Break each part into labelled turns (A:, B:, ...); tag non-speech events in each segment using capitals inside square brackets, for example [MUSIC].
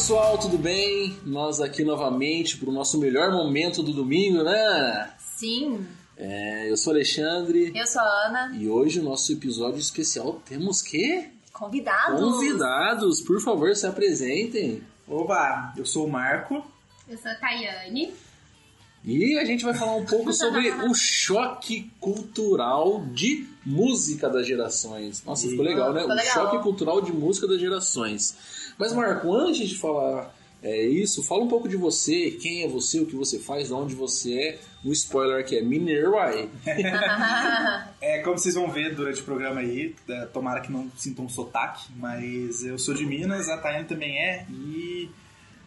A: Oi pessoal, tudo bem? Nós aqui novamente para o nosso melhor momento do domingo, né?
B: Sim,
A: É, eu sou Alexandre
B: eu sou a Ana.
A: e hoje o nosso episódio especial temos que
B: Convidados.
A: convidados, por favor, se apresentem.
C: Oba, eu sou o Marco.
D: Eu sou a Tayane.
A: E a gente vai falar um pouco sobre [LAUGHS] o choque cultural de música das gerações. Nossa, ficou legal, né?
B: Ficou
A: o
B: legal.
A: choque cultural de música das gerações. Mas, Marco, antes de falar é, isso, fala um pouco de você, quem é você, o que você faz, de onde você é. Um spoiler que é mineiro aí. [LAUGHS]
C: É, como vocês vão ver durante o programa aí, é, tomara que não sintam um sotaque, mas eu sou de Minas, a Tayane também é, e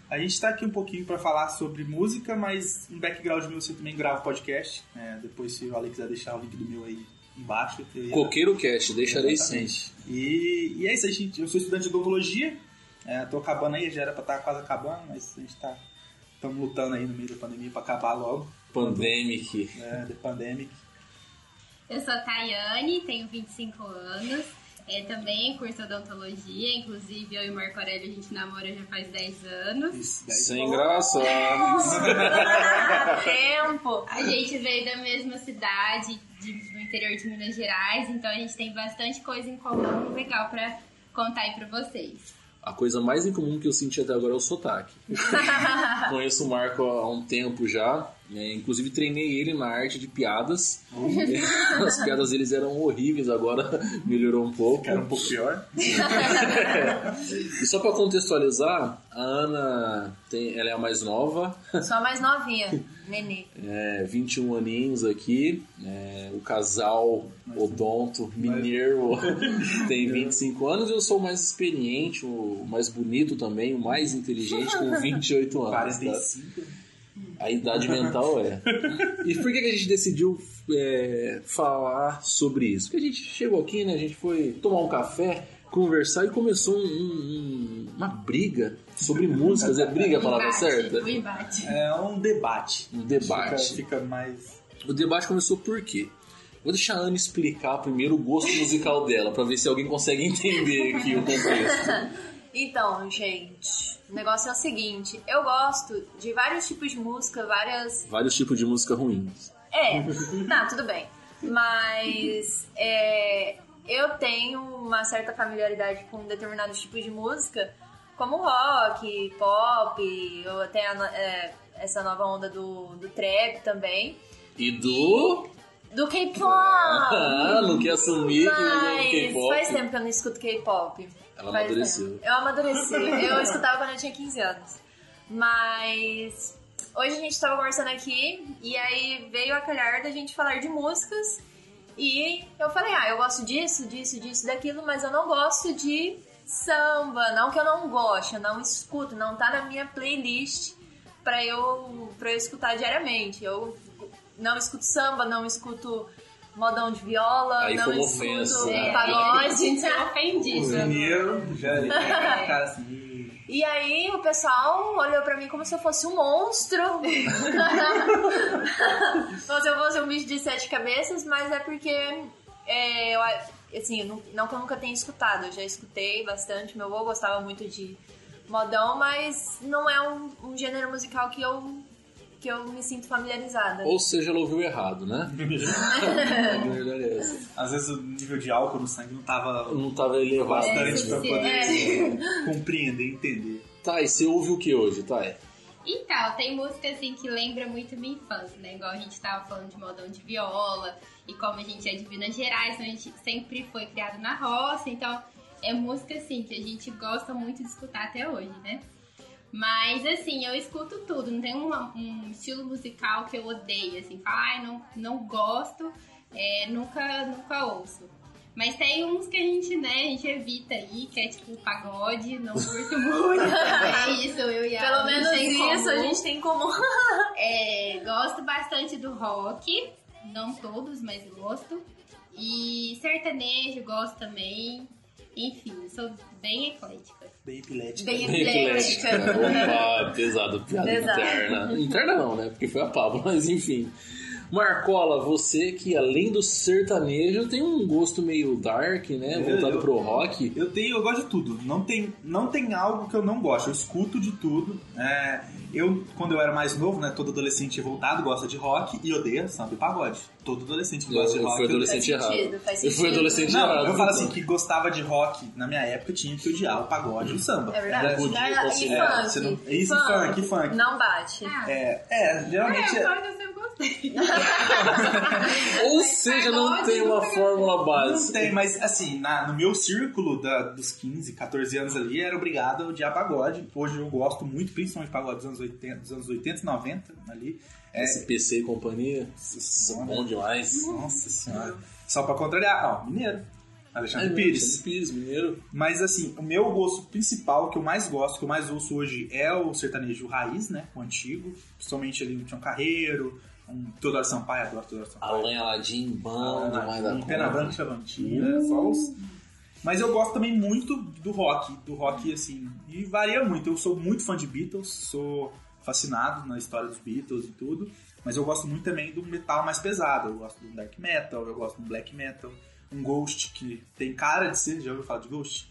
C: a gente tá aqui um pouquinho pra falar sobre música, mas um background meu você também grava podcast. né? depois, se o Alex quiser deixar o link do meu aí embaixo.
A: Coqueiro Cast, deixarei sim.
C: E, e é isso, a gente, eu sou estudante de odontologia, é, tô acabando aí, já era pra estar quase acabando, mas a gente tá. Estamos lutando aí no meio da pandemia pra acabar logo,
A: Pandemic.
C: né? The Pandemic.
D: Eu sou a Tayane, tenho 25 anos. É, também curso odontologia, inclusive eu e o Marco Aurélio a gente namora já faz 10 anos.
C: Isso, daí.
A: Sem graça. [LAUGHS]
B: Tempo.
D: A gente veio da mesma cidade, de- do interior de Minas Gerais, então a gente tem bastante coisa em comum legal pra contar aí pra vocês.
A: A coisa mais incomum que eu senti até agora é o sotaque. [LAUGHS] Conheço o Marco há um tempo já. Né? inclusive treinei ele na arte de piadas. [LAUGHS] As piadas deles eram horríveis, agora [LAUGHS] melhorou um pouco.
C: Era um pouco pior. [LAUGHS]
A: E só pra contextualizar, a Ana tem, ela é a mais nova,
B: Sou a mais novinha. Nenê.
A: é, 21 aninhos aqui. é, o casal Odonto Mineiro tem 25 anos. Eu sou o mais experiente, o mais bonito também, o mais inteligente, com 28 anos. tá?
C: 45.
A: A idade mental é. E por que, que a gente decidiu é, falar sobre isso? Porque a gente chegou aqui, né? A gente foi tomar um café, conversar e começou um- um- uma briga sobre músicas. É briga a palavra
D: Embate,
A: certa?
D: O embate.
C: É um debate.
A: Um debate.
C: Fica, fica mais.
A: O debate começou por quê? Vou deixar a Ana explicar primeiro o gosto musical dela, pra ver se alguém consegue [LAUGHS] entender aqui o contexto.
B: Então, gente, o negócio é o seguinte: eu gosto de vários tipos de música, várias.
A: Vários tipos de música ruins.
B: É, tá, tudo bem. Mas é, eu tenho uma certa familiaridade com determinados tipos de música, como rock, pop, ou até a é, essa nova onda do, do trap também.
A: E do.
B: Do K-pop!
A: Ah, não quer assumir que é
B: Mas
A: K-pop.
B: faz tempo que eu não escuto K-pop.
A: Ela
B: Faz
A: amadureceu.
B: tempo. Eu amadureci. Eu escutava quando eu tinha 15 anos. Mas hoje a gente tava conversando aqui e aí veio a calhar da gente falar de músicas. E eu falei, ah, eu gosto disso, disso, disso, daquilo, mas eu não gosto de samba. Não que eu não goste, eu não escuto, não tá na minha playlist pra eu, pra eu escutar diariamente. Eu não escuto samba, não escuto modão de viola,
A: Aí
B: não
A: foi uma
B: escuto
A: ofensa.
D: É,
B: um pagode.
D: A [LAUGHS] gente se
C: mineiro já [LAUGHS] cara assim.
B: E aí o pessoal olhou pra mim como se eu fosse um monstro. [LAUGHS] como se eu fosse um bicho de sete cabeças, mas é porque é, eu, assim, não, não que eu nunca tenha escutado, eu já escutei bastante, meu avô gostava muito de modão, mas não é um, um gênero musical que eu, que eu me sinto familiarizada.
A: Ou seja, ela ouviu errado, né? é. [LAUGHS]
C: Às vezes o nível de álcool no sangue não tava
A: Não tava elevado.
C: bastante
D: É,
C: pra
D: sim,
C: poder [LAUGHS] compreender, entender.
A: Tá, e você ouve o que hoje, tá?
D: Então, tem música assim que lembra muito minha infância, né? Igual a gente tava falando de modão de viola, e como a gente é de Minas Gerais, então a gente sempre foi criado na roça, então é música assim que a gente gosta muito de escutar até hoje, né? Mas assim, eu escuto tudo, não tem uma- um estilo musical que eu odeio, assim, falo, ai, não, não gosto, é, nunca, nunca ouço. Mas tem uns que a gente, né, a gente evita aí, que é tipo pagode, não curto muito. [LAUGHS] é isso, eu e a
B: Pelo menos isso a gente tem em comum. [LAUGHS]
D: É, gosto bastante do rock, não todos, mas gosto. E sertanejo gosto também. Enfim, sou bem eclética.
C: Bem epilética.
B: Bem eclética. [LAUGHS]
A: Opa, pesado, piada
B: Pesado.
A: interna. Interna não, né? Porque foi a Pablo, mas enfim. Marcola, você que além do sertanejo tem um gosto meio dark, né?
C: Eu-
A: Voltado
C: eu-
A: pro rock.
C: Eu tenho, eu gosto de tudo. Não tem, não tem algo que eu não gosto. Eu escuto de tudo. É, eu, quando eu era mais novo, né? Todo adolescente revoltado gosta de rock e odeia samba e pagode. Todo adolescente que
A: Eu,
C: gosta de
A: eu
C: rock.
A: fui adolescente
B: sentido,
A: errado. Eu fui adolescente
C: Não,
A: errado.
C: eu falo assim, que gostava de rock na minha época tinha que odiar o pagode e o samba.
B: É verdade.
A: Não podia
B: e
A: considerar,
B: funk.
C: você não- isso, funk, funk.
B: Não bate.
C: É, é, geralmente.
D: é, [LAUGHS]
A: Ou seja, não tem uma fórmula
C: Não
A: básica.
C: tem, mas assim, na- no meu círculo da- dos 15, 14 anos ali, era obrigado a odiar pagode. Hoje eu gosto muito, principalmente de pagode dos anos 80, dos anos 80 e 90 ali. É,
A: Esse PC e companhia,
C: senhora.
A: bom demais.
C: Nossa senhora. Só pra contrariar, ó, mineiro. Alexandre
A: É,
C: Pires.
A: Alexandre Pires, mineiro.
C: Mas assim, o meu gosto principal, que eu mais gosto, que eu mais ouço hoje, é o sertanejo raiz, né? O antigo. Principalmente ali no Tião Carreiro, um Teodoro Sampaio, adoro Teodoro Sampaio.
A: Alain Aladim, bando, mais
C: um Pena. Branca e Chavantina, só os... Mas eu gosto também muito do rock, do rock assim, e varia muito. Eu sou muito fã de Beatles, sou fascinado na história dos Beatles e tudo, mas eu gosto muito também do metal mais pesado. Eu gosto do dark metal, eu gosto do black metal, um Ghost que tem cara de ser, já ouviu falar de Ghost?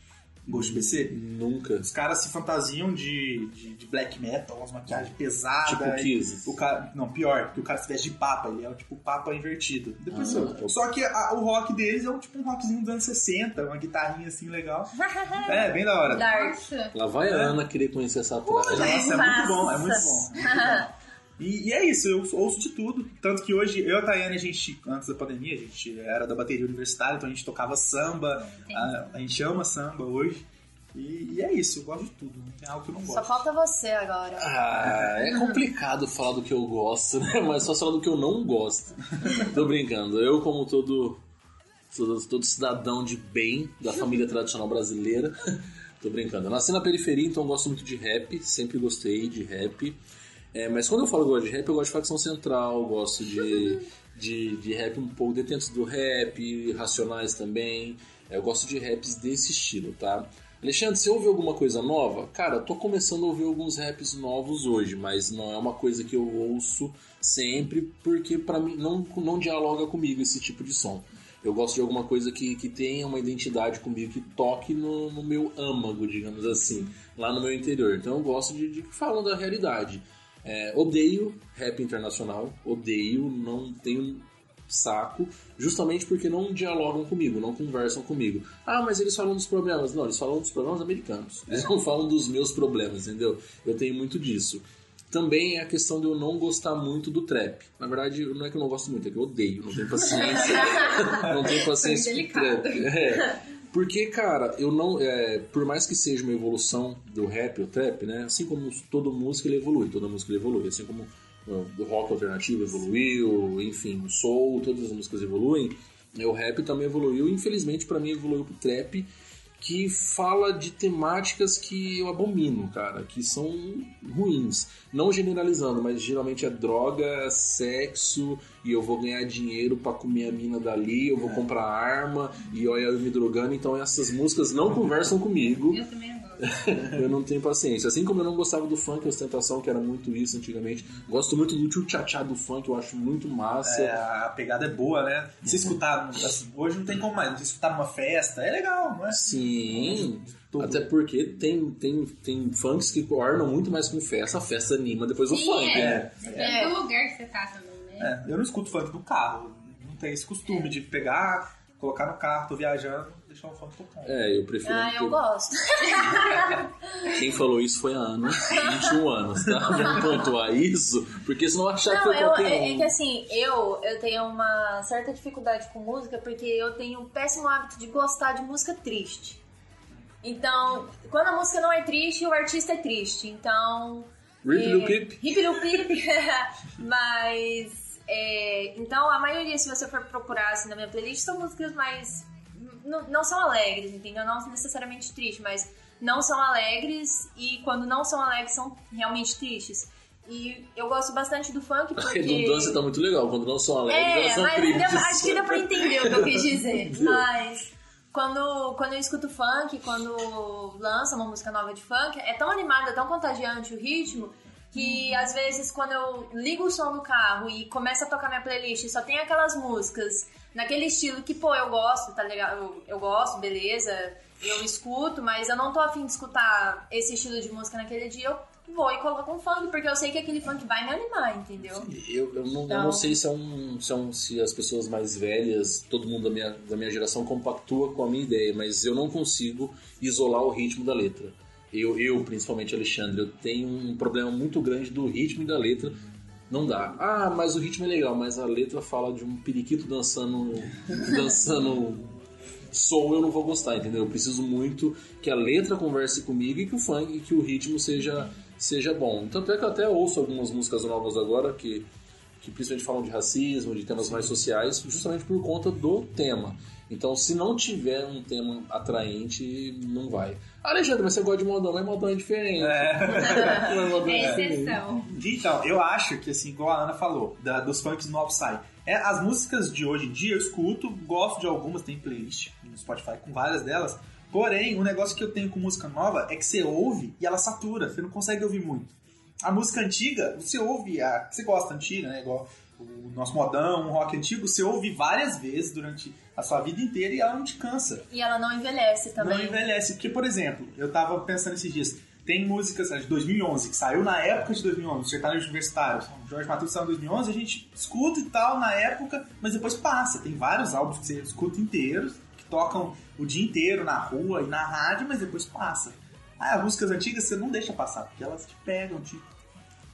C: Ghost BC?
A: Nunca.
C: Os caras se fantasiam de, de, de black metal, umas maquiagens pesadas.
A: Tipo Kiss.
C: o cara, não, pior, que o cara se veste de papa, ele é o tipo papa invertido. Depois
A: Ah,
C: eu- Só que a- o rock deles é um tipo um rockzinho dos anos 60, uma guitarrinha assim legal. [LAUGHS] é, bem da hora.
B: Dark.
A: Lá vai a Ana querer conhecer essa trás.
C: Nossa, é muito bom, é muito bom. é muito bom. E, e é isso, eu ouço de tudo. Tanto que hoje, eu e a Tayane, a gente, antes da pandemia, a gente era da bateria universitária, então a gente tocava samba, a, a gente ama samba hoje. E, e é isso, eu gosto de tudo, não tem algo que eu não
B: Só
C: gosto.
B: falta você agora.
A: Ah, é complicado falar do que eu gosto, né? Mas só falar do que eu não gosto. [LAUGHS] Tô brincando. Eu, como todo, todo, todo cidadão de bem da família tradicional brasileira, [LAUGHS] tô brincando. Eu nasci na periferia, então eu gosto muito de rap, sempre gostei de rap. É, mas quando eu falo gosto de rap, eu gosto de facção central, gosto de, de, de rap um pouco detentos do rap, racionais também. É, Eu gosto de raps desse estilo, tá? Alexandre, você ouve alguma coisa nova? Cara, eu tô começando a ouvir alguns raps novos hoje, mas não é uma coisa que eu ouço sempre, porque pra mim não, não dialoga comigo esse tipo de som. Eu gosto de alguma coisa que, que tenha uma identidade comigo, que toque no, no meu âmago, digamos assim, lá no meu interior. Então eu gosto de, de que falam da realidade. É, odeio rap internacional, odeio, não tenho saco, justamente porque não dialogam comigo, não conversam comigo. Ah, mas eles falam dos problemas. Não, eles falam dos problemas americanos. Eles não falam dos meus problemas, entendeu? Eu tenho muito disso. Também é a questão de eu não gostar muito do trap. Na verdade, não é que eu não gosto muito, é que eu odeio, não tenho paciência. [LAUGHS] não tenho paciência com trap. É. Porque, cara, eu não. é, por mais que seja uma evolução do rap, o trap, né? Assim como toda música ele evolui, toda música ele evolui. Assim como o rock alternativo evoluiu, enfim, o soul, todas as músicas evoluem. e O rap também evoluiu, infelizmente pra mim evoluiu pro trap, que fala de temáticas que eu abomino, cara, que são ruins. Não generalizando, mas geralmente é droga, sexo, e eu vou ganhar dinheiro pra comer a mina dali, eu vou comprar arma, e olha eu me drogando, então essas músicas não conversam comigo.
D: Eu também.
A: Eu não tenho paciência. Assim como eu não gostava do funk ostentação, que era muito isso antigamente. Gosto muito do tchutchá do funk, eu acho muito massa.
C: É, a pegada é boa, né? Se escutar, assim, hoje não tem como mais, se escutar numa festa, é legal, não é?
A: Sim.
C: Tudo.
A: Até porque tem, tem, tem funks que ornam muito mais com festa, a festa anima depois do
D: Sim,
A: funk.
D: é.
A: né?
D: Depende
B: É.
D: do lugar que você tá também, né?
C: É, eu não escuto funk no carro, não tenho esse costume de pegar, colocar no carro, tô viajando, deixar o funk tocando.
A: É, eu prefiro.
B: Ah, eu gosto. [LAUGHS] [LAUGHS]
A: Quem falou isso foi a Ana, 21 anos, tá? Vamos pontuar isso, porque senão achar que
B: Não,
A: foi
B: eu,
A: qualquer
B: é, é
A: um.
B: que assim, eu, eu tenho uma certa dificuldade com música porque eu tenho um péssimo hábito de gostar de música triste. Então, quando a música não é triste, o artista é triste. Então.
A: Rip
B: é,
A: do Pip.
B: Rip do Pip. [LAUGHS] Mas. é, então, a maioria, se você for procurar assim, na minha playlist, são músicas mais. Não, não são alegres, entendeu? Não necessariamente tristes, mas não são alegres e quando não são alegres são realmente tristes. E eu gosto bastante do funk
A: A [LAUGHS]
B: porque.
A: redundância tá muito legal, quando não são alegres, elas
B: É,
A: são
B: mas
A: tristes.
B: deu- acho que deu pra entender o que eu quis dizer. [LAUGHS] mas quando, quando eu escuto funk, quando lança uma música nova de funk, é tão animada, tão contagiante o ritmo, que às vezes quando eu ligo o som do carro e começa a tocar minha playlist, só tem aquelas músicas naquele estilo que, pô, eu gosto, tá ligado? Eu, eu gosto, beleza, eu escuto, mas eu não tô afim de escutar esse estilo de música naquele dia, eu vou e coloco um funk, porque eu sei que aquele funk vai me animar, entendeu?
A: Eu, eu, não,
B: Então-
A: eu não sei se, é um, se, é um- se as pessoas mais velhas, todo mundo da minha, da minha geração compactua com a minha ideia, mas eu não consigo isolar o ritmo da letra. Eu, eu, principalmente Alexandre, eu tenho um problema muito grande do ritmo e da letra. Não dá. Ah, mas o ritmo é legal, mas a letra fala de um periquito dançando. dançando soul, eu não vou gostar, entendeu? Eu preciso muito que a letra converse comigo e que o funk e que o ritmo seja, seja bom. Tanto é que eu até ouço algumas músicas novas agora que, que principalmente falam de racismo, de temas mais sociais, justamente por conta do tema. Então, se não tiver um tema atraente, não vai. Alexandre, mas você gosta de modão, mas modão é diferente. Mas [LAUGHS] modão
D: É
A: diferente.
D: exceção.
C: Então, eu acho que, assim, igual a Ana falou, da- dos funks no Psy, é, as músicas de hoje em dia eu escuto, gosto de algumas, tem playlist no Spotify com várias delas, porém, o negócio que eu tenho com música nova é que você ouve e ela satura, você não consegue ouvir muito. A música antiga, você ouve, a, você gosta antiga, né, igual o nosso modão, um rock antigo, você ouve várias vezes durante a sua vida inteira e ela não te cansa.
B: E ela não envelhece também.
C: Não envelhece. Porque, por exemplo, eu tava pensando esses dias, tem músicas de 2011, que saiu na época de 2011, sertanejo universitário. O Jorge Matheus saiu em 2011, a gente escuta e tal na época, mas depois passa. Tem vários álbuns que você escuta inteiros, que tocam o dia inteiro na rua e na rádio, mas depois passa. Ah, as músicas antigas você não deixa passar, porque elas te pegam, tipo.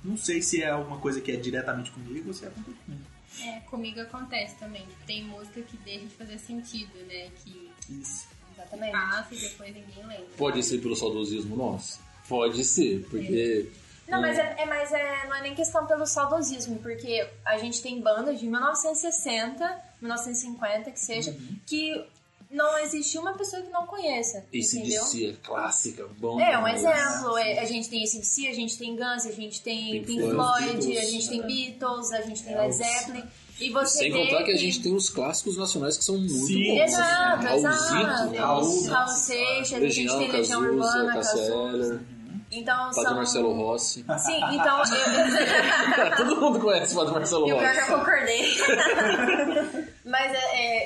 C: Não sei se é alguma coisa que é diretamente comigo ou se é com todo mundo.
D: É, comigo acontece também. Tem música que deixa de fazer sentido, né? Que
C: Isso.
B: Exatamente.
D: passa e depois ninguém lembra.
A: Pode ser pelo saudosismo nosso? Pode ser, porque.
B: Não, mas, é, é- mas é, não é nem questão pelo saudosismo, porque a gente tem bandas de 1960, 1950, que seja, que não existe uma pessoa que não conheça,
A: Esse
B: entendeu?
A: DC é clássica, bom.
B: É, um
A: demais.
B: exemplo, é, a gente tem ACDC, a gente tem Guns, a gente tem
A: Pink Floyd, Beatles,
B: a gente tem
A: é.
B: Beatles, a gente tem. Led Zeppelin, e você
A: Sem contar que a gente tem os clássicos nacionais que são muito
C: Sim.
A: bons.
B: Exato,
A: Raulzito,
B: exato.
C: Raul,
B: Raul Seixas, a gente tem Legião Urbana,
A: Cássia
B: Cazuza.
A: Eller,
B: Então
A: Padre
B: são...
A: Marcelo Rossi.
B: Sim, então... eu- [LAUGHS]
A: Todo mundo conhece o Padre Marcelo
B: E o pior que
A: Rossi.
B: eu concordei. [LAUGHS] Mas é,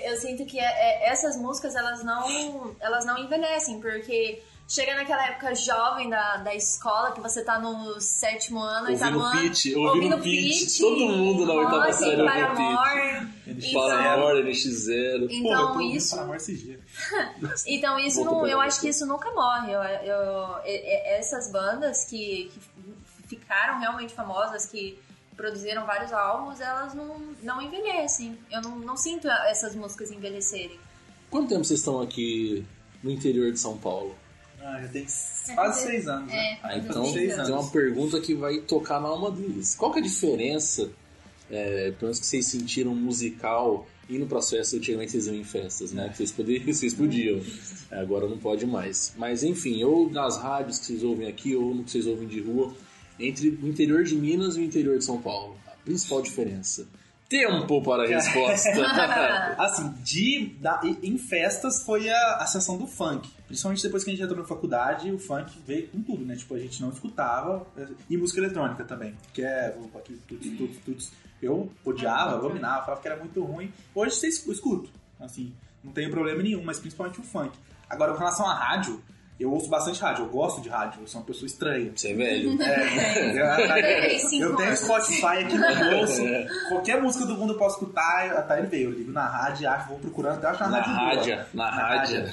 B: é, eu sinto que é- é, essas músicas, elas não, elas não envelhecem, porque chega naquela época jovem da, da escola, que você tá no sétimo ano e tá no
A: Ouvindo
B: ano...
A: Pitty, ouvindo Pitty. Todo mundo na oitava série ouviu
B: Paramore. Então-
A: agora, NX0.
C: Pô, eu
B: Então
C: ouvindo
B: isso...
C: Paramore. [LAUGHS]
B: Então isso não, eu acho que isso nunca morre. Eu, eu- e- e- essas bandas que, que ficaram realmente famosas, que produziram vários álbuns, elas não, não envelhecem. Eu não, não sinto essas músicas envelhecerem.
A: Quanto tempo vocês estão aqui no interior de São Paulo?
C: Ah, já tem quase seis anos. né?
D: É,
A: Ah, então
C: seis
A: tem uma pergunta que vai tocar na alma deles. Qual que é a diferença, é, pelo menos que vocês sentiram musical indo para as festas? Antigamente vocês iam em festas, né? Que vocês, poderiam, [LAUGHS] vocês podiam. É, agora não pode mais. Mas enfim, ou nas rádios que vocês ouvem aqui, ou no que vocês ouvem de rua, entre o interior de Minas e o interior de São Paulo. A principal diferença. Tempo para a resposta. [LAUGHS]
C: Assim, de, da- em festas foi a, a sessão do funk. Principalmente depois que a gente entrou na faculdade, o funk veio com tudo, né? Tipo, a gente não escutava. E música eletrônica também. Que é. vou aqui, tuts, tuts, tuts. Eu odiava, abominava, falava que era muito ruim. Hoje você escu- escuto. Assim, não tenho problema nenhum, mas principalmente o funk. Agora, com relação à rádio, eu ouço bastante rádio, eu gosto de rádio, eu sou uma pessoa estranha.
A: Você é velho. [LAUGHS]
C: É, eu, [LAUGHS]
B: Cinco
C: eu tenho. Spotify aqui no [LAUGHS] bolso. Qualquer música do mundo eu posso escutar, eu- até ele veio. Eu ligo na rádio, acho, vou procurando, até acho uma
A: Na
C: rádio boa.
A: rádio, na rádio.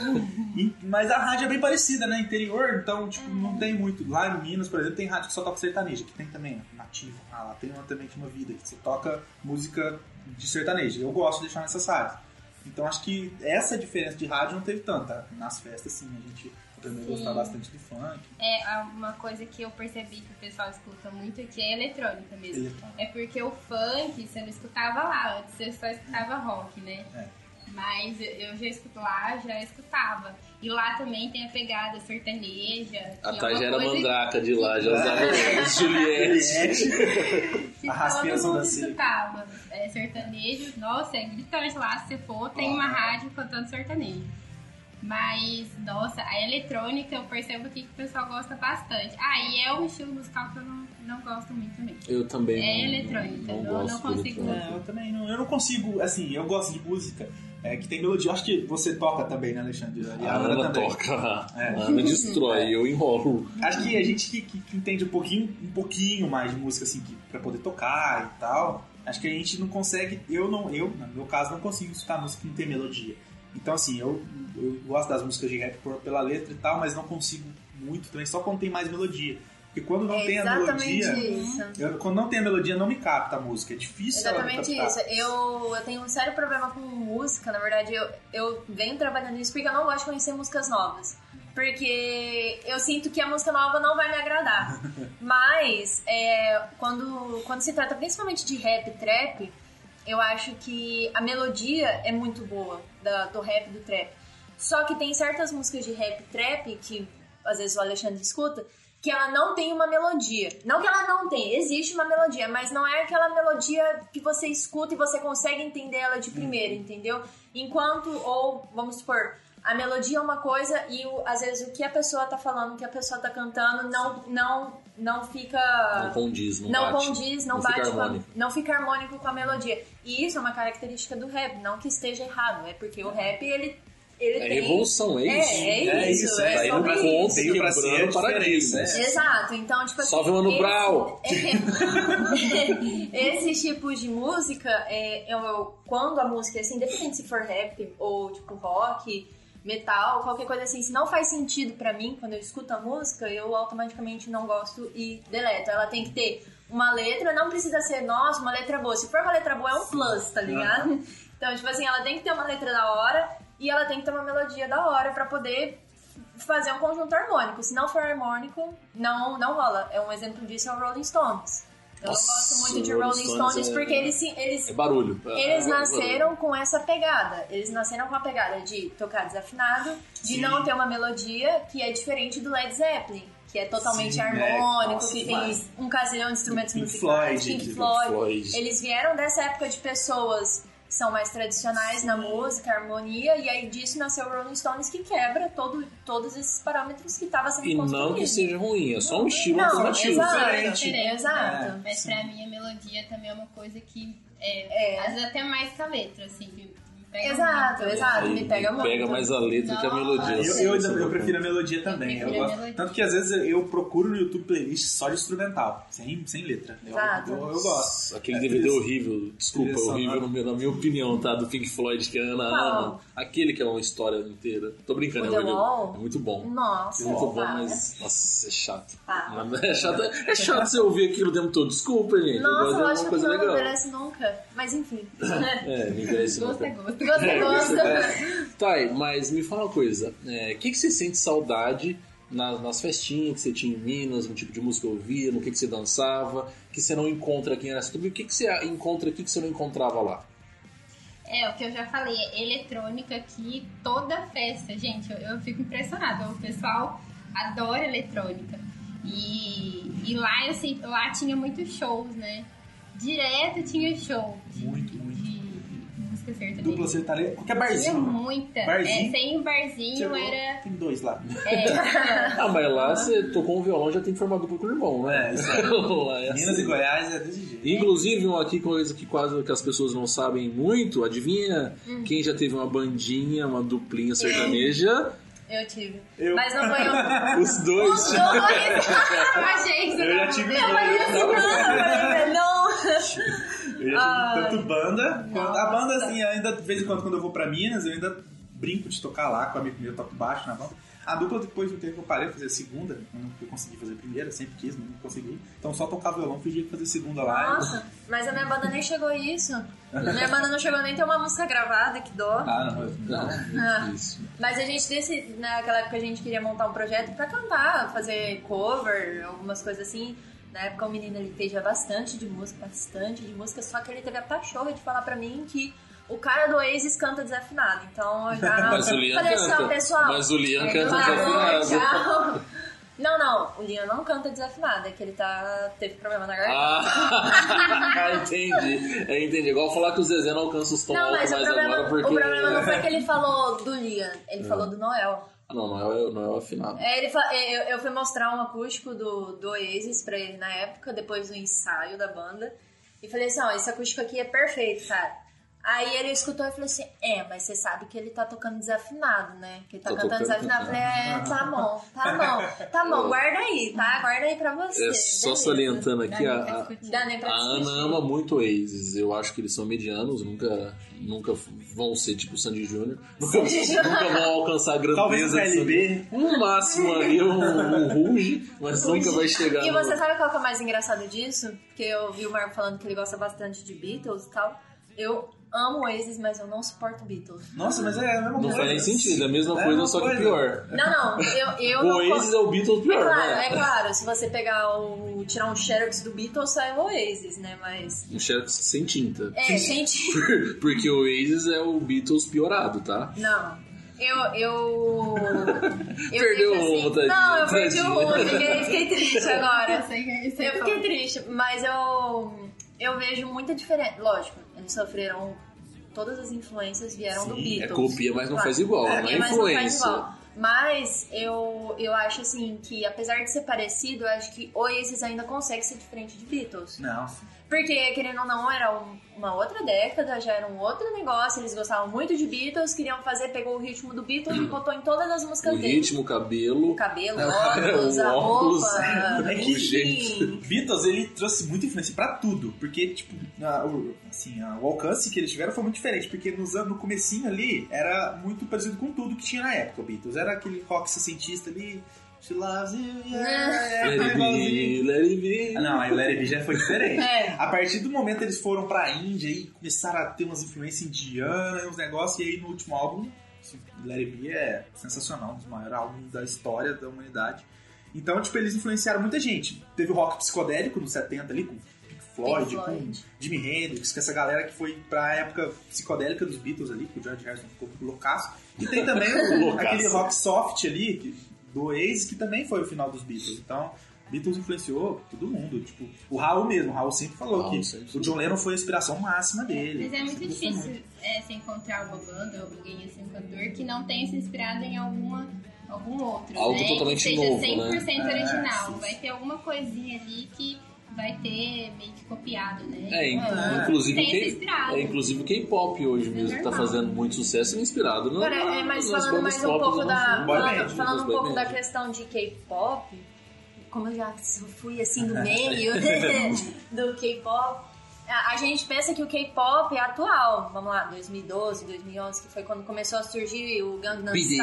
C: E- mas a rádio é bem parecida, né? Interior, então, tipo, não tem muito. Lá em Minas, por exemplo, tem rádio que só toca sertanejo, que tem também nativo. Ah, lá tem uma também que uma vida, que você toca música de sertanejo. Eu gosto de deixar nessas rádios. Então acho que essa diferença de rádio não teve tanta. Nas festas, sim, a gente aprendeu a gostar bastante do funk.
D: É, uma coisa que eu percebi que o pessoal escuta muito aqui é eletrônica mesmo.
C: Eletrônica.
D: É porque o funk você não escutava lá, antes você só escutava rock, né?
C: É.
D: Mas eu já escuto lá, já escutava. E lá também tem a pegada sertaneja.
A: A
D: que é
A: Thay
D: uma
A: já era
D: coisa
A: mandraca de lá, já usava Juliette.
D: que
C: A raspinha
D: todo mundo [LAUGHS] escutava. É sertanejo, nossa, é gritante lá. Se você for, tem uma rádio cantando sertanejo. Mas, nossa, a eletrônica eu percebo que o pessoal gosta bastante. Ah, e é um estilo musical que eu não, não gosto muito também.
A: Eu também.
D: É
A: não,
D: eletrônica,
A: não,
D: não-
A: gosto
D: não consigo.
A: eletrônica.
C: Eu também não, eu não consigo, assim, eu gosto de música é, que tem melodia. Acho que você toca também, né, Alexandre? E
A: A
C: Ana
A: Ana
C: também.
A: toca,
C: É.
A: a Ana destrói, eu enrolo.
C: Acho que a gente que, que- que entende um pouquinho, um pouquinho mais de música, assim, que, pra poder tocar e tal, acho que a gente não consegue, eu não, eu, no meu caso, não consigo escutar música que não tem melodia. Então, assim, eu, eu gosto das músicas de rap por- pela letra e tal, mas não consigo muito também, só quando tem mais melodia. Porque quando não
B: É
C: tem a
B: exatamente
C: melodia.
B: isso.
C: eu- quando não tem a melodia, não me capta a música. É difícil
B: Exatamente isso. Eu, eu tenho um sério problema com música, na verdade, eu, eu venho trabalhando nisso porque eu não gosto de conhecer músicas novas. Porque eu sinto que a música nova não vai me agradar. [LAUGHS] Mas, é, quando, quando se trata principalmente de rap e trap, eu acho que a melodia é muito boa da- do rap do trap. Só que tem certas músicas de rap trap que às vezes o Alexandre escuta, que ela não tem uma melodia. Não que ela não tem, existe uma melodia, mas não é aquela melodia que você escuta e você consegue entender ela de primeira, entendeu? Enquanto, ou vamos supor, a melodia é uma coisa e o- às vezes o que a pessoa tá falando, o que a pessoa tá cantando, não, não, não fica.
A: Não condiz, não,
B: Não
A: bate.
B: condiz, não,
A: não
B: bate
A: fica
B: com a,
A: harmônico.
B: não fica harmônico com a melodia. E isso é uma característica do rap, não que esteja errado, é porque o rap ele, ele
A: É
B: tem.
A: revolução, é
B: É,
A: isso.
B: é
C: É
B: isso,
C: isso,
B: é,
C: é,
A: Tá indo
B: sobre isso.
C: Veio pra ser a
A: paradigmas.
C: diferença,
B: Exato, então, tipo assim.
A: Salve, Mano
B: esse-
A: Brown! [LAUGHS]
B: Esses tipos de música, é, eu, eu- quando a música, assim, independente se for rap ou tipo rock, metal, qualquer coisa assim, se não faz sentido pra mim quando eu escuto a música, eu automaticamente não gosto e deleto. Ela tem que ter uma letra, não precisa ser, nossa, uma letra boa. Se for uma letra boa, é um plus, tá ligado? [LAUGHS] Então, tipo assim, ela tem que ter uma letra da hora e ela tem que ter uma melodia da hora pra poder fazer um conjunto harmônico. Se não for harmônico, não, não rola. É um exemplo disso é o Rolling Stones. Eu
A: Nossa,
B: gosto muito de
A: Rolling Stones
B: Stones
A: é-
B: porque eles, eles,
A: É barulho.
B: eles
A: É, é
B: nasceram com essa pegada. Eles nasceram com a pegada de tocar desafinado, de
C: Sim.
B: não ter uma melodia que é diferente do Led Zeppelin. Que é totalmente
C: Sim, é.
B: harmônico,
C: Nossa,
B: que tem um casilhão de instrumentos
C: Pink
B: musicais,
C: Floyd,
B: Pink
C: Pink
B: Floyd.
A: Floyd.
B: Eles vieram dessa época de pessoas que são mais tradicionais na música, harmonia, e aí disso nasceu o Rolling Stones que quebra todo, todos esses parâmetros que estava sendo
A: E não
B: construído.
A: que seja ruim, é só um estilo
B: Não,
A: alternativo.
B: exato,
C: diferente.
B: exato.
C: É.
D: Mas
C: Sim.
D: pra mim a melodia também é uma coisa que é,
B: É.
D: às vezes até mais que a letra, assim, pega
B: Exato,
D: muito.
B: exato, me pega muito.
A: Pega mais a letra que a
D: Nossa.
A: melodia.
C: Eu, eu,
A: sabe?
C: eu prefiro a melodia também.
D: Eu
C: Eu gosto-
D: melodia.
C: Tanto que às vezes eu procuro no YouTube playlist só de instrumental, sem, sem letra. Eu,
B: Exato.
C: eu, eu gosto.
A: Aquele
C: É,
A: DVD horrível, desculpa, horrível no meu- na minha opinião, tá? Do Pink Floyd, que é Ana? Ana. Aquele que é uma história inteira. Tô brincando, é? É muito bom.
B: Nossa,
A: É muito bom,
B: para.
A: mas. Nossa, é chato.
B: Para.
A: É chato, é chato você ouvir aquilo o tempo todo. Desculpa, gente.
B: Nossa,
A: é uma
B: lógico que
A: coisa
B: não
A: legal.
B: merece nunca. Mas enfim. [LAUGHS]
A: É, me interessa.
D: Gosto é
A: nunca.
D: Gosto.
B: Gosto,
A: É,
B: gosto.
A: Tá, mas me fala uma coisa. O que, que você sente saudade nas, nas festinhas que você tinha em Minas, no tipo de música que ouvia, no que, que você dançava, que você não encontra aqui em Aracatuba? E o que, que você encontra aqui que você não encontrava lá?
D: É, o que eu já falei, é eletrônica aqui, toda festa, gente, eu, eu fico impressionada. O pessoal adora eletrônica. E, e lá, eu sei, lá tinha muitos shows, né? Direto tinha show
C: Muito, muito.
D: Música sertaneja.
C: Dupla sertaneja. Qualquer
D: Tinha
C: barzinho.
D: muita.
C: Barzinho.
D: É, sem barzinho
C: Chegou,
D: era.
C: Tem dois lá.
D: É, [LAUGHS]
A: Ah, mas lá você tocou um violão já tem que formar dupla com o irmão, né?
C: É, isso
A: é [LAUGHS]
C: Minas
A: assim.
C: e Goiás é desse jeito.
A: Inclusive, uma aqui coisa que quase que as pessoas não sabem muito, adivinha quem já teve uma bandinha, uma duplinha sertaneja?
B: Eu tive.
C: Eu.
B: Mas não foi um. [LAUGHS]
A: Os dois.
B: Os dois!
D: a gente.
C: Eu já tive
B: Eu não, eu falei, não. Ah.
C: tanto banda. quanto- A banda,
B: Nossa.
C: assim, ainda de vez em quando, quando eu vou pra Minas, eu ainda brinco de tocar lá com o amigo meu, toco baixo na banda. A dupla, depois do tempo que eu parei, eu fazer a segunda. Eu não eu consegui fazer a primeira, sempre quis, mas não consegui. Então só tocar violão, fingia que fazer segunda lá.
B: Nossa, mas a minha banda nem chegou a isso. A minha banda não chegou nem a ter uma música gravada, que dó.
C: Ah, não, eu-
A: Não,
B: Ah.
A: muito difícil.
B: Mas a gente desse, naquela época a gente queria montar um projeto pra cantar, fazer cover, algumas coisas assim. Na época o menino ele fez já bastante de música, bastante de música, só que ele teve a pachorra de falar pra mim que o cara do Oasis canta desafinado. Então eu já [LAUGHS]
A: Mas o
B: falei assim,
A: canta.
B: pessoal.
A: Mas o Liam
B: é,
A: canta
B: bom,
A: desafinado.
B: tchau. Não, não, o Liam não canta desafinado, é que ele tá. teve problema na garganta.
A: Ah, [LAUGHS] entendi. É, entendi. Igual falar que o Zezé não alcança os tons
B: não, mas o
A: mais
B: problema,
A: agora porque.
B: o problema não foi que ele [LAUGHS] falou do Liam, ele falou do Noel.
A: Ah, não, não é, não é o afinado.
B: É, ele fa- eu, eu fui mostrar um acústico do, do Oasis pra ele na época, depois do ensaio da banda. E falei assim, ó, esse acústico aqui é perfeito, cara. Aí ele escutou e falou assim, é, mas você sabe que ele tá tocando desafinado, né? Que ele tá
A: Tô
B: cantando desafinado. Eu falei, é, tá bom, tá bom, tá bom, guarda aí, tá? Guarda aí pra você.
A: É só
B: beleza.
A: salientando aqui,
D: Dá
A: a,
D: nem pra
A: a, a Ana ama muito Oasis. Eu acho que eles são medianos, nunca, nunca vão ser tipo Sandy Júnior. [LAUGHS] Nunca,
B: Sandy Júnior.
A: nunca vão alcançar a
C: Talvez o
A: grandeza de
C: KLB.
A: Sandy- Um máximo ali, um, um ruge, mas nunca vai chegar
B: E
A: no-
B: você sabe qual que é o mais engraçado disso? Porque eu vi o Marco falando que ele gosta bastante de Beatles e tal. Eu amo Oasis, mas eu não suporto Beatles.
C: Nossa, mas é a mesma
A: Não
C: coisa.
A: faz nem sentido, é a mesma
C: É
A: coisa,
C: mesma
A: só que
C: coisa.
A: pior.
B: Não, não, eu, eu
A: O
B: não
A: Oasis é o Beatles
B: É
A: pior,
B: claro,
A: né?
B: é claro. Se você pegar o. tirar um Xerox do Beatles, sai o Oasis, né? Mas.
A: Um Xerox sem tinta.
B: É, gente. [LAUGHS]
A: Porque o Oasis é o Beatles piorado, tá?
B: Não. Eu. Eu. eu
A: Perdeu
B: fico
A: o rumo.
B: Não, eu perdi o rumo, fiquei, fiquei triste [LAUGHS] agora.
D: Eu que- como.
B: fiquei triste, mas eu. Eu vejo muita diferença. Lógico, eles sofreram. Todas as influências vieram do
C: Sim,
A: é
B: Beatles.
A: copia, mas não
B: Claro.
A: faz igual, não é
B: não faz
A: influência.
B: igual. Mas eu, eu acho assim que, apesar de ser parecido, eu acho que Oasis ainda consegue ser diferente de Beatles.
C: Não, sim.
B: Porque, querendo ou não, era um- uma outra década, já era um outro negócio, eles gostavam muito de Beatles, queriam fazer, pegou o ritmo do Beatles e botou em todas as músicas
A: O
B: dele.
A: ritmo, o cabelo.
B: O cabelo, [LAUGHS] o óculos,
A: O
B: a
A: óculos.
B: roupa, [LAUGHS]
C: É que,
B: enfim.
C: Beatles, ele trouxe muita influência pra tudo, porque, tipo, a- o, assim, a- o alcance que eles tiveram foi muito diferente, porque nos anos, no comecinho ali, era muito parecido com tudo que tinha na época, o Beatles. Era aquele rock sessentista ali, She loves you, yeah,
A: Let it be, let it be.
C: Ah, Não, aí o Let It Be já foi diferente.
B: É.
C: A partir do momento eles foram pra Índia e começaram a ter umas influências indianas, uns negócios, e aí no último álbum, Let It Be é sensacional, um dos maiores álbuns da história da humanidade. Então, tipo, eles influenciaram muita gente. Teve o rock psicodélico nos 70 ali, com Pink Floyd,
B: Pink Floyd.
C: com Jimi Hendrix, com essa galera que foi pra época psicodélica dos Beatles ali, que o George Harrison ficou loucaço. E tem também [LAUGHS] o- aquele rock soft ali, que- do Oasis, que também foi o final dos Beatles. Então, Beatles influenciou todo mundo. Tipo, o Raul mesmo, o Raul sempre falou
A: Raul
C: que
A: sempre.
C: o John Lennon foi a inspiração máxima dele.
D: Mas é muito difícil é, se encontrar uma banda ou alguém assim, um cantor que não tenha se inspirado em alguma, algum outro.
A: Algo
D: né?
A: totalmente
D: que seja
A: novo,
D: 100%
C: né?
D: original.
C: É.
D: Vai ter alguma coisinha ali que vai ter meio que copiado, né?
A: É, in-
B: É.
A: inclusive
D: Tem
A: o é, inclusive o K-pop hoje mesmo que tá fazendo muito sucesso é inspirado no,
B: Agora, é, mas
A: nas
B: falando mais um
A: pop
B: pouco
A: dos
B: da. Falando,
C: band,
B: falando um pouco da questão de K-pop, como eu já fui assim do [LAUGHS] meio [LAUGHS] do K-pop. A gente pensa que o K-pop é atual, vamos lá, 2012, 2011, que foi quando começou a surgir o Gangnam
A: BTS.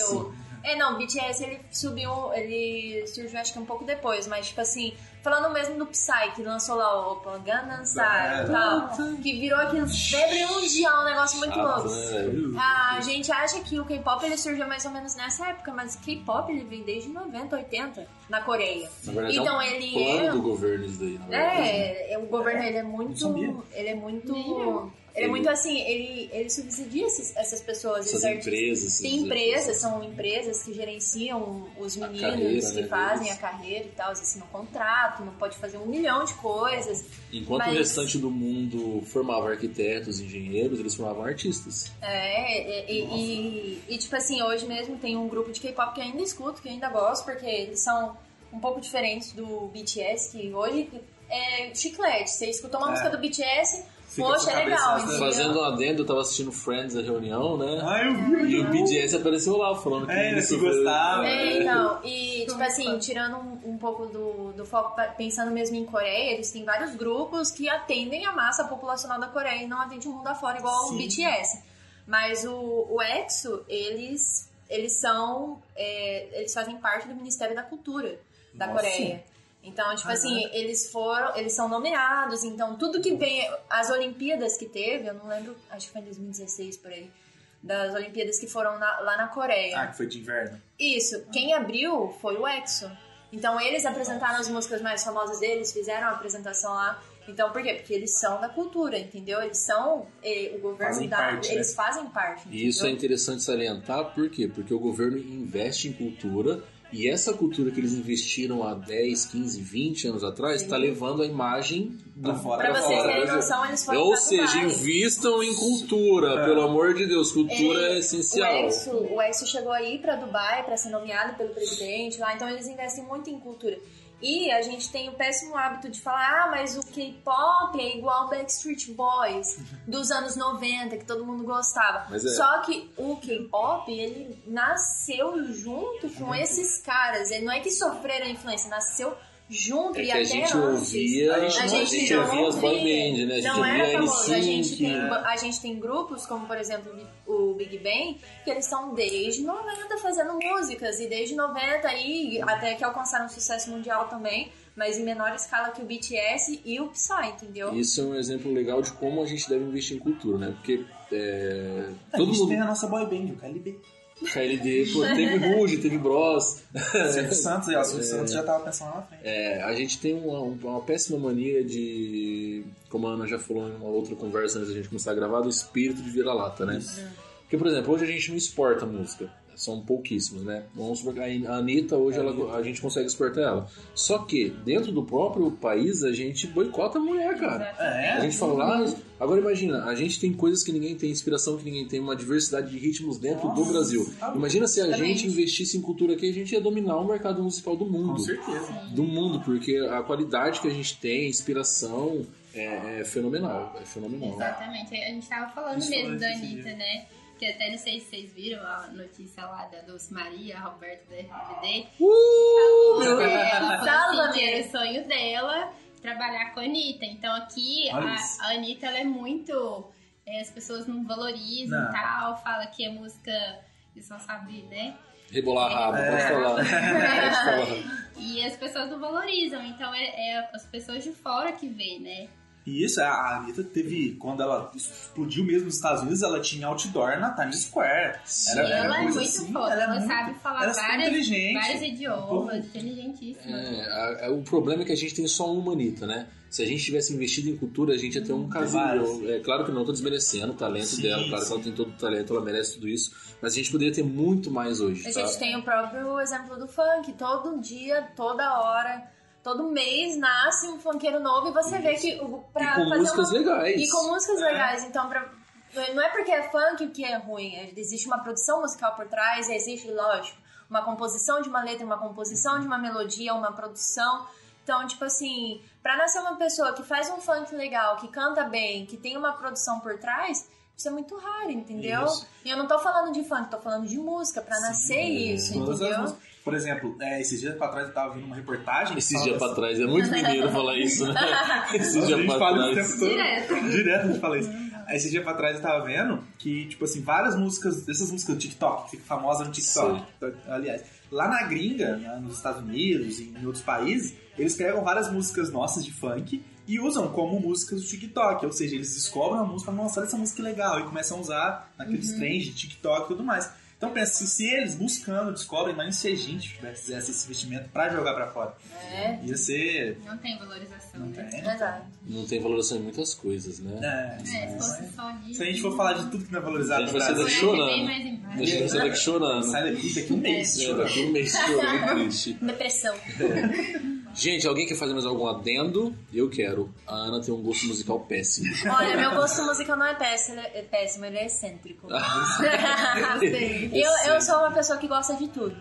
B: Style. É, não, o BTS ele subiu, ele surgiu acho que um pouco depois, mas tipo assim, falando mesmo do Psy, que lançou lá o Opa, Gangnam Style e tal, que virou aquele febre mundial, um negócio muito
A: Chato,
B: louco.
A: né?
B: A gente acha que o K-pop ele surgiu mais ou menos nessa época, mas o K-pop ele vem desde 90, 80 na Coreia.
A: Na verdade,
B: Então
A: é um
B: ele
A: plano
B: é
A: do governo isso daí, na verdade.
B: é, é, o governo ele é muito, ele é muito. Ele é muito assim, ele ele subsidia esses- essas pessoas,
A: Essas empresas.
B: Tem empresas, são empresas que gerenciam os meninos
A: carreira,
B: que
A: né,
B: fazem
A: deles.
B: a carreira e tal, eles assinam contrato, não pode fazer um milhão de coisas.
A: Enquanto o
B: Mas-
A: restante do mundo formava arquitetos, engenheiros, eles formavam artistas.
B: É, e, e- e- e, tipo assim, hoje mesmo tem um grupo de K-pop que ainda escuto, que ainda gosto, porque eles são um pouco diferentes do BTS, que hoje é chiclete. Você escutou uma
C: É.
B: música do BTS,
C: Fica
B: poxa, é legal, entendeu?
A: Fazendo um adendo, eu tava assistindo Friends, a reunião, né?
C: Ah, eu vi, eu
A: E o. BTS apareceu lá falando que
C: É, ele que gostava.
B: É, então, e tipo
D: Como
B: assim, tirando um, um pouco do, do foco, pensando mesmo em Coreia, eles têm vários grupos que atendem a massa populacional da Coreia e não atendem o mundo afora, igual o
C: Sim.
B: BTS. Mas o, o EXO, eles, eles são. é, eles fazem parte do Ministério da Cultura da
C: Nossa.
B: Coreia. Então, tipo assim, eles foram, eles são nomeados, então tudo que vem. As Olimpíadas que teve, eu não lembro, acho que foi em 2016 por aí. Das Olimpíadas que foram na- lá na Coreia.
C: Ah, que foi de inverno.
B: Isso, quem abriu foi o EXO. Então eles apresentaram as músicas mais famosas deles, fizeram a apresentação lá. Então por quê? Porque eles são da cultura, entendeu? Eles são eh, o governo
C: Fazem
B: da.
C: parte,
B: eles
C: né?
B: fazem parte.
A: E isso é interessante salientar, por quê? Porque o governo investe em cultura E essa cultura que eles investiram há 10, 15, 20 anos atrás está levando a imagem
C: Pra fora.
B: Pra
C: Pra
B: vocês
C: fora.
B: terem noção, eles foram
A: Ou seja,
B: Dubai.
A: invistam em cultura,
C: É.
A: pelo amor de Deus, cultura é,
B: O
A: essencial.
B: Exo, o Exo chegou aí pra Dubai pra ser nomeado pelo presidente lá, então eles investem muito em cultura. E a gente tem o péssimo hábito de falar, ah, mas o K-pop é igual Backstreet Boys [LAUGHS] dos anos 90, que todo mundo gostava.
A: É.
B: Só que o K-pop, ele nasceu junto com esses caras. Ele não é que sofreram a influência, nasceu junto
A: É
B: e
A: que a
B: até
A: gente
B: antes.
A: ouvia, a gente,
B: A gente
A: ouvia
B: não
A: as boy
B: ouvia.
A: band, né? A gente
B: Não era
A: ouvia
B: famoso. A gente, tem,
C: é.
B: a gente tem grupos, como por exemplo o Big Bang, que eles estão desde 90 fazendo músicas. E desde 90 aí, até que alcançaram sucesso mundial também, mas em menor escala que o BTS e o Psy, entendeu?
A: Isso é um exemplo legal de como a gente deve investir em cultura, né? Porque é,
C: A
A: todo
C: gente
A: mundo...
C: tem a nossa boy band, o KLB.
A: KLD, pô, teve Ruge, teve Bros.
C: Silvio Santos, e o Silvio Santos já tava pensando lá na frente.
A: É, a gente tem uma, uma péssima mania de, como a Ana já falou em uma outra conversa antes da gente começar a gravar, do espírito de vira-lata, né? Porque, por exemplo, hoje a gente não exporta música. São pouquíssimos, né? Vamos supor que a Anitta, hoje ela- a gente consegue exportar ela. Só que, dentro do próprio país, a gente boicota a mulher, cara.
C: É,
A: A gente fala, ah, agora imagina, a gente tem coisas que ninguém tem, inspiração que ninguém tem, uma diversidade de ritmos dentro do
C: Nossa,
A: Brasil.
C: tá.
A: Imagina se a gente investisse em cultura aqui, a gente ia dominar o mercado musical do mundo
C: com certeza.
A: do mundo, porque a qualidade que a gente tem, a inspiração é, é fenomenal. É fenomenal.
D: Exatamente. A gente tava falando
C: Isso
D: mesmo da Anitta,
C: dia.
D: né? Que até não sei se vocês viram a notícia lá da Dulce Maria, a Roberta da RBD.
A: Uh!
D: É, ela falou assim, que era o sonho dela trabalhar com a Anitta. Então aqui a, a Anitta ela é muito. é, as pessoas não valorizam
C: Não.
D: e tal, fala que é música. Eles só sabem, né?
A: Rebolar a rabo,
C: É.
A: falar. [LAUGHS]
D: E as pessoas não valorizam, então é, é as pessoas de fora que vê, né?
C: E isso, a Anitta teve, quando ela explodiu mesmo nos Estados Unidos, ela tinha outdoor na Times Square.
A: Sim.
C: Era-
D: E
C: era
D: ela é muito
C: assim,
D: foda, ela,
C: é muito-
D: sabe falar
C: ela é
D: várias,
C: inteligente.
D: vários
C: Um
D: idiomas,
C: pouco-
D: inteligentíssima.
A: É, a- a- o problema é que a gente tem só uma Anitta, né? Se a gente tivesse investido em cultura, a gente ia ter um casal.
C: vários.
A: É claro que não tô desmerecendo o talento
C: Sim,
A: dela, claro que
C: sim.
A: ela tem todo o talento, ela merece tudo isso, mas a gente poderia ter muito mais hoje.
B: A
A: tá?
B: gente tem o próprio exemplo do funk. Todo dia, toda hora, todo mês nasce um funkeiro novo e você vê que pra
A: E com
B: fazer
A: músicas
B: uma...
A: legais.
B: E com músicas
C: É.
B: legais. Então, pra... não é porque é funk que é ruim. Existe uma produção musical por trás, existe, lógico, uma composição de uma letra, uma composição de uma melodia, uma produção. Então, tipo assim, pra nascer uma pessoa que faz um funk legal, que canta bem, que tem uma produção por trás, isso é muito raro, entendeu?
C: Isso.
B: E eu não tô falando de funk, tô falando de música, pra nascer isso,
C: Todas as
B: entendeu?
C: Por exemplo, é, esses dias pra trás eu tava vendo uma reportagem.
A: Esses dias pra trás, é muito mineiro falar [LAUGHS] isso, né? Esses dias
C: gente
A: pra
C: fala isso o
A: trás.
D: Direto.
C: Direto a gente fala isso. Aí, Esse dia pra trás eu tava vendo que, tipo assim, várias músicas, dessas músicas do TikTok, que fica famosa no TikTok. Aliás, lá na gringa, né, nos Estados Unidos e em outros países, eles pegam várias músicas nossas de funk e usam como músicas do TikTok. Ou seja, eles descobrem a música, nossa, olha essa música legal, e começam a usar naqueles
B: Uhum.
C: trends de TikTok e tudo mais. Então pensa, se, se eles buscando descobrem, imagina se a gente tivesse esse investimento pra jogar pra fora.
B: É,
C: Ia ser.
D: Não tem valorização,
C: Não
D: né?
C: tem.
B: exato.
A: Não tem valorização em muitas coisas, né?
C: É,
D: É, se fosse só disso.
C: se a gente for falar de tudo que não é
A: A
C: valorizado
A: gente
C: no
A: vai daqui chorando.
D: Embaixo.
A: Deixa eu sair daqui chorando.
C: sai daqui daqui um mês.
A: É, daqui um mês chorando, [LAUGHS] triste.
B: Depressão.
A: Gente, alguém quer fazer mais algum adendo? Eu quero. A Ana tem um gosto musical péssimo.
B: Olha, meu gosto musical não é péssimo, ele é péssimo, ele é excêntrico. [LAUGHS] Eu, eu sou uma pessoa que gosta de tudo.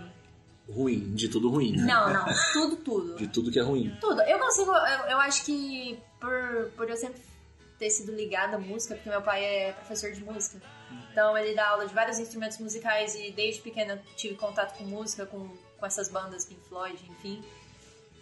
A: Ruim, de tudo ruim. né?
B: Não, não, tudo, tudo.
A: De tudo que é ruim.
B: Tudo. Eu consigo, eu, eu acho que por, por eu sempre ter sido ligada à música, porque meu pai é professor de música. Então ele dá aula de vários instrumentos musicais e desde pequena eu tive contato com música, com, com essas bandas, Pink Floyd, enfim.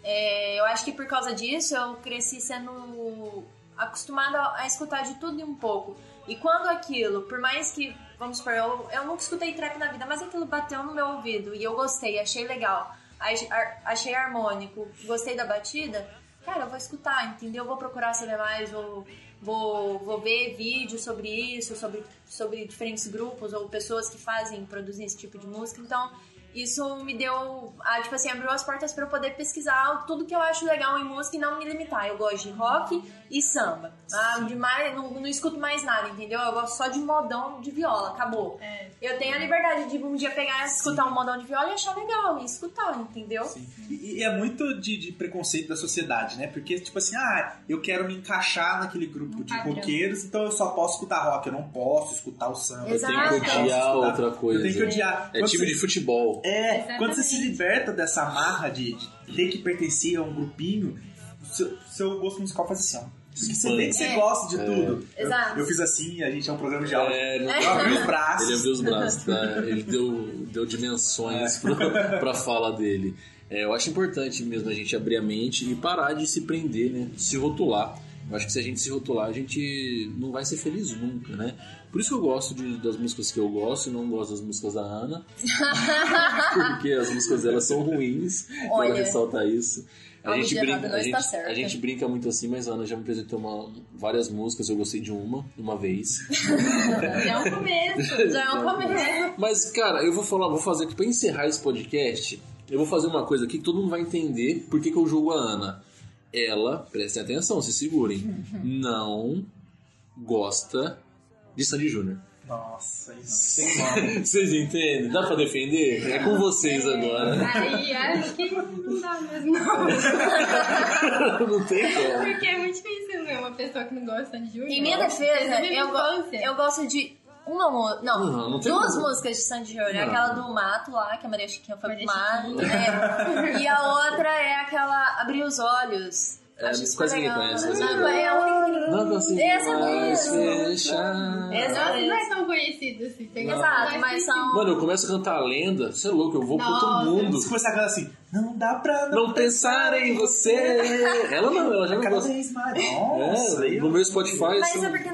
B: É, eu acho que por causa disso eu cresci sendo acostumada a, escutar de tudo e um pouco. E quando aquilo, por mais que, vamos supor, eu, eu nunca escutei trap na vida, mas aquilo bateu no meu ouvido e eu gostei, achei legal, achei harmônico, gostei da batida, cara, eu vou escutar, entendeu? Eu vou procurar saber mais, vou, vou, vou ver vídeos sobre isso, sobre, sobre diferentes grupos ou pessoas que fazem, produzem esse tipo de música. Então, isso me deu, ah, tipo assim, abriu as portas para eu poder pesquisar tudo que eu acho legal em música e não me limitar. Eu gosto de rock e samba. Ah, demais, não, não escuto mais nada, entendeu? Eu gosto só de modão de viola, acabou.
D: É.
B: Eu tenho a liberdade de um dia pegar, escutar um modão de viola e achar legal e escutar, entendeu?
C: Sim. E, e é muito de, de preconceito da sociedade, né? Porque, tipo assim, ah, eu quero me encaixar naquele grupo de
D: padrão.
C: roqueiros, então eu só posso escutar rock, eu não posso escutar o samba.
A: Eu tenho que odiar outra coisa.
C: Eu tenho que odiar.
A: É time
C: você-
A: de futebol.
C: É,
D: Exatamente.
C: quando você se liberta dessa amarra de, de ter que pertencer a um grupinho, o seu, seu gosto musical faz assim, ó. Você vê que você
B: É.
C: gosta de tudo. Eu,
B: Exato.
C: eu fiz assim, a gente é um programa de áudio.
A: É, não-
C: Eu abri os braços.
A: Ele abriu os braços, tá? [LAUGHS] Ele deu, deu dimensões pra, pra fala dele. É, eu acho importante mesmo a gente abrir a mente e parar de se prender, né? Se rotular. Eu acho que se a gente se rotular, a gente não vai ser feliz nunca, né? Por isso que eu gosto de- das músicas que eu gosto e não gosto das músicas da Ana. [LAUGHS] Porque as músicas dela são ruins.
B: Olha.
A: Ela ressalta isso. A gente, brinca, a, gente, a gente brinca muito assim, mas a Ana já me apresentou uma- várias músicas, eu gostei de uma, uma vez. [LAUGHS]
D: Já é um começo.
B: Já é um começo.
A: Mas, cara, eu vou falar, vou fazer pra encerrar esse podcast. Eu vou fazer uma coisa aqui que todo mundo vai entender por que, que eu julgo a Ana. Ela, prestem atenção, se segurem, não gosta de Sandy Júnior.
C: Nossa, isso não tem como. [LAUGHS]
A: Vocês entendem? Dá pra defender? É com vocês agora.
D: Aí acho que não dá mesmo, não. [LAUGHS]
A: não tem como.
D: Porque é muito difícil ver uma pessoa que não gosta de Júnior.
B: Em minha defesa, eu, go- eu gosto de uma música. Não,
A: Não, não tem
B: duas
A: como.
B: músicas de Sandy Júnior.
A: Não.
B: Aquela do mato lá, que a Maria Chiquinha foi pro mato.
D: Chiquinha.
B: é. [LAUGHS] E a outra é aquela Abrir os Olhos.
A: É,
B: Acho
A: quase ninguém conhece,
B: Não,
A: ninguém
B: é a única que
A: Não consigo
B: Essa
A: mais
B: mesmo. Essa
D: não é tão conhecido assim. Tem
A: Não.
B: Exato, mas são.
A: Mano, eu começo a cantar a lenda, você é louco, eu vou pro outro
D: Nossa.
A: mundo.
C: Se começar a cantar assim, não dá pra
A: Não pensar em você. Ela não, ela já não
C: Cada
A: gosta.
C: vez mais. Nossa,
A: É, no
C: eu-
A: meu Spotify.
B: Mas
A: são-
B: é porque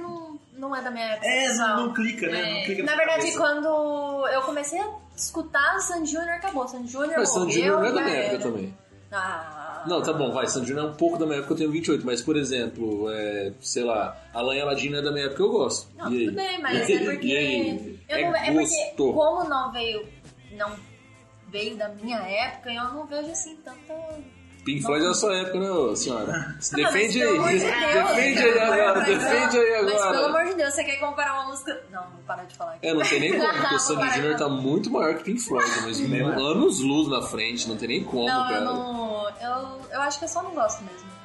B: não, é da minha época.
C: É, não, não clica, né? Não clica
B: Na verdade,
C: cabeça.
B: quando eu comecei a escutar Sandy Júnior, acabou. Sandy Júnior
A: Mas Sandy
B: morreu,
A: Júnior não é da minha época
B: era.
A: também.
B: Ah.
A: Não, tá bom, vai. Sandy Júnior é um pouco da minha época, eu tenho 28. Mas, por exemplo, é, sei lá, Alan Aladino é da minha época, eu gosto.
B: Não,
A: e aí?
B: tudo bem, mas [LAUGHS] é porque.
A: E aí?
B: Eu
A: é
B: não, é porque,
A: gosto.
B: como não veio. Não veio da minha época, eu não vejo assim tanta.
A: Pink Floyd é da sua época, né, senhora? [LAUGHS] Se defende aí. Defende aí agora,
B: mas,
A: defende aí
B: Mas pelo
A: agora.
B: amor de Deus, você quer comparar uma música. Não, vou parar de falar aqui.
A: É, não tem nem como, porque o [LAUGHS] Sandy Júnior tá muito maior que Pink Floyd, mas
C: Mesmo?
A: anos luz na frente, não tem nem como,
B: Não, eu
A: cara.
B: não. Eu, eu acho que eu só não gosto mesmo.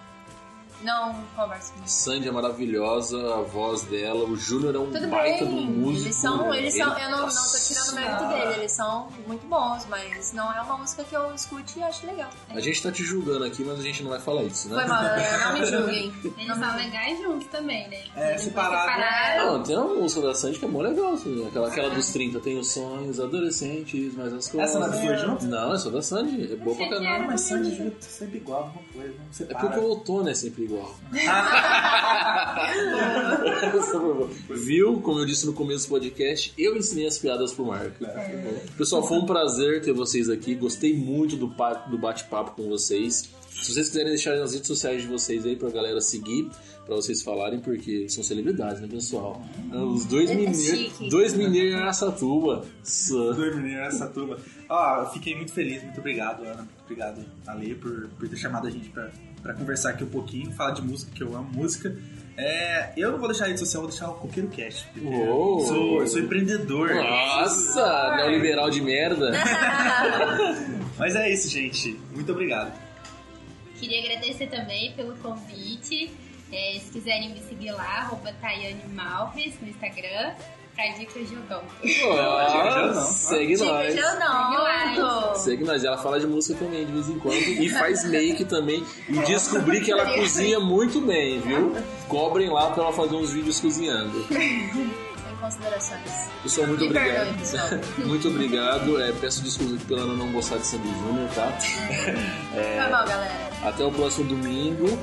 B: Não converso com.
A: Sandy é maravilhosa, a voz dela, o Júnior é um
B: Tudo
A: baita
B: bem,
A: do músico.
B: eles são,
A: né?
B: eles são, eu não, não tô tirando o mérito dele, eles são muito bons, mas não é uma música que eu escute e acho legal.
A: A gente tá te julgando aqui, mas a gente não vai falar isso, né?
B: Foi mal, não me [LAUGHS] julguem.
D: Eles são legais juntos também, né?
C: É, separado.
A: Não, tem uma música da Sandy que é mó legal, assim, aquela, aquela dos 30, tem os sonhos adolescentes, mas as coisas.
C: Essa não é dos dois juntos?
A: Não, essa da Sandy, é boa pra caramba.
C: Mas Sandy sempre igual, não foi, não
A: É porque o outono é sempre igual. [LAUGHS] Viu? Como eu disse no começo do podcast, eu ensinei as piadas pro Marco. Pessoal, foi um prazer ter vocês aqui. Gostei muito do, do bate-papo com vocês. Se vocês quiserem deixar nas redes sociais de vocês aí pra galera seguir, pra vocês falarem, porque são celebridades, né, pessoal? Os dois
B: É
A: mineiros. Dois mineiros em Araçatuba.
C: Dois meninos nessa turma. Ó, eu fiquei muito feliz, muito obrigado, Ana. Muito obrigado, Ale, por, por ter chamado a gente pra, pra conversar aqui um pouquinho, falar de música, que eu amo música. É, eu não vou deixar a rede social, vou deixar o Coqueiro Cast.
A: Uou.
C: Eu sou, eu sou empreendedor.
A: Nossa, neoliberal de merda. [LAUGHS]
C: Mas é isso, gente. Muito obrigado.
D: Queria agradecer também pelo convite. É, se quiserem me seguir lá, arroba Tayane Malves no Instagram, pra dicas de
C: não.
A: segue nós.
B: não.
A: Segue nós. Ela fala de música também, de vez em quando. E faz make também. E descobri que ela [LAUGHS] cozinha muito bem, viu? Cobrem lá pra ela fazer uns vídeos cozinhando.
B: Considerações.
A: Pessoal, muito
B: Me
A: obrigado.
B: perdoe, pessoal. [LAUGHS]
A: muito obrigado. É, peço desculpas pela não gostar de Sandy Júnior, tá?
B: Foi mal, [LAUGHS] galera.
A: Até o próximo domingo.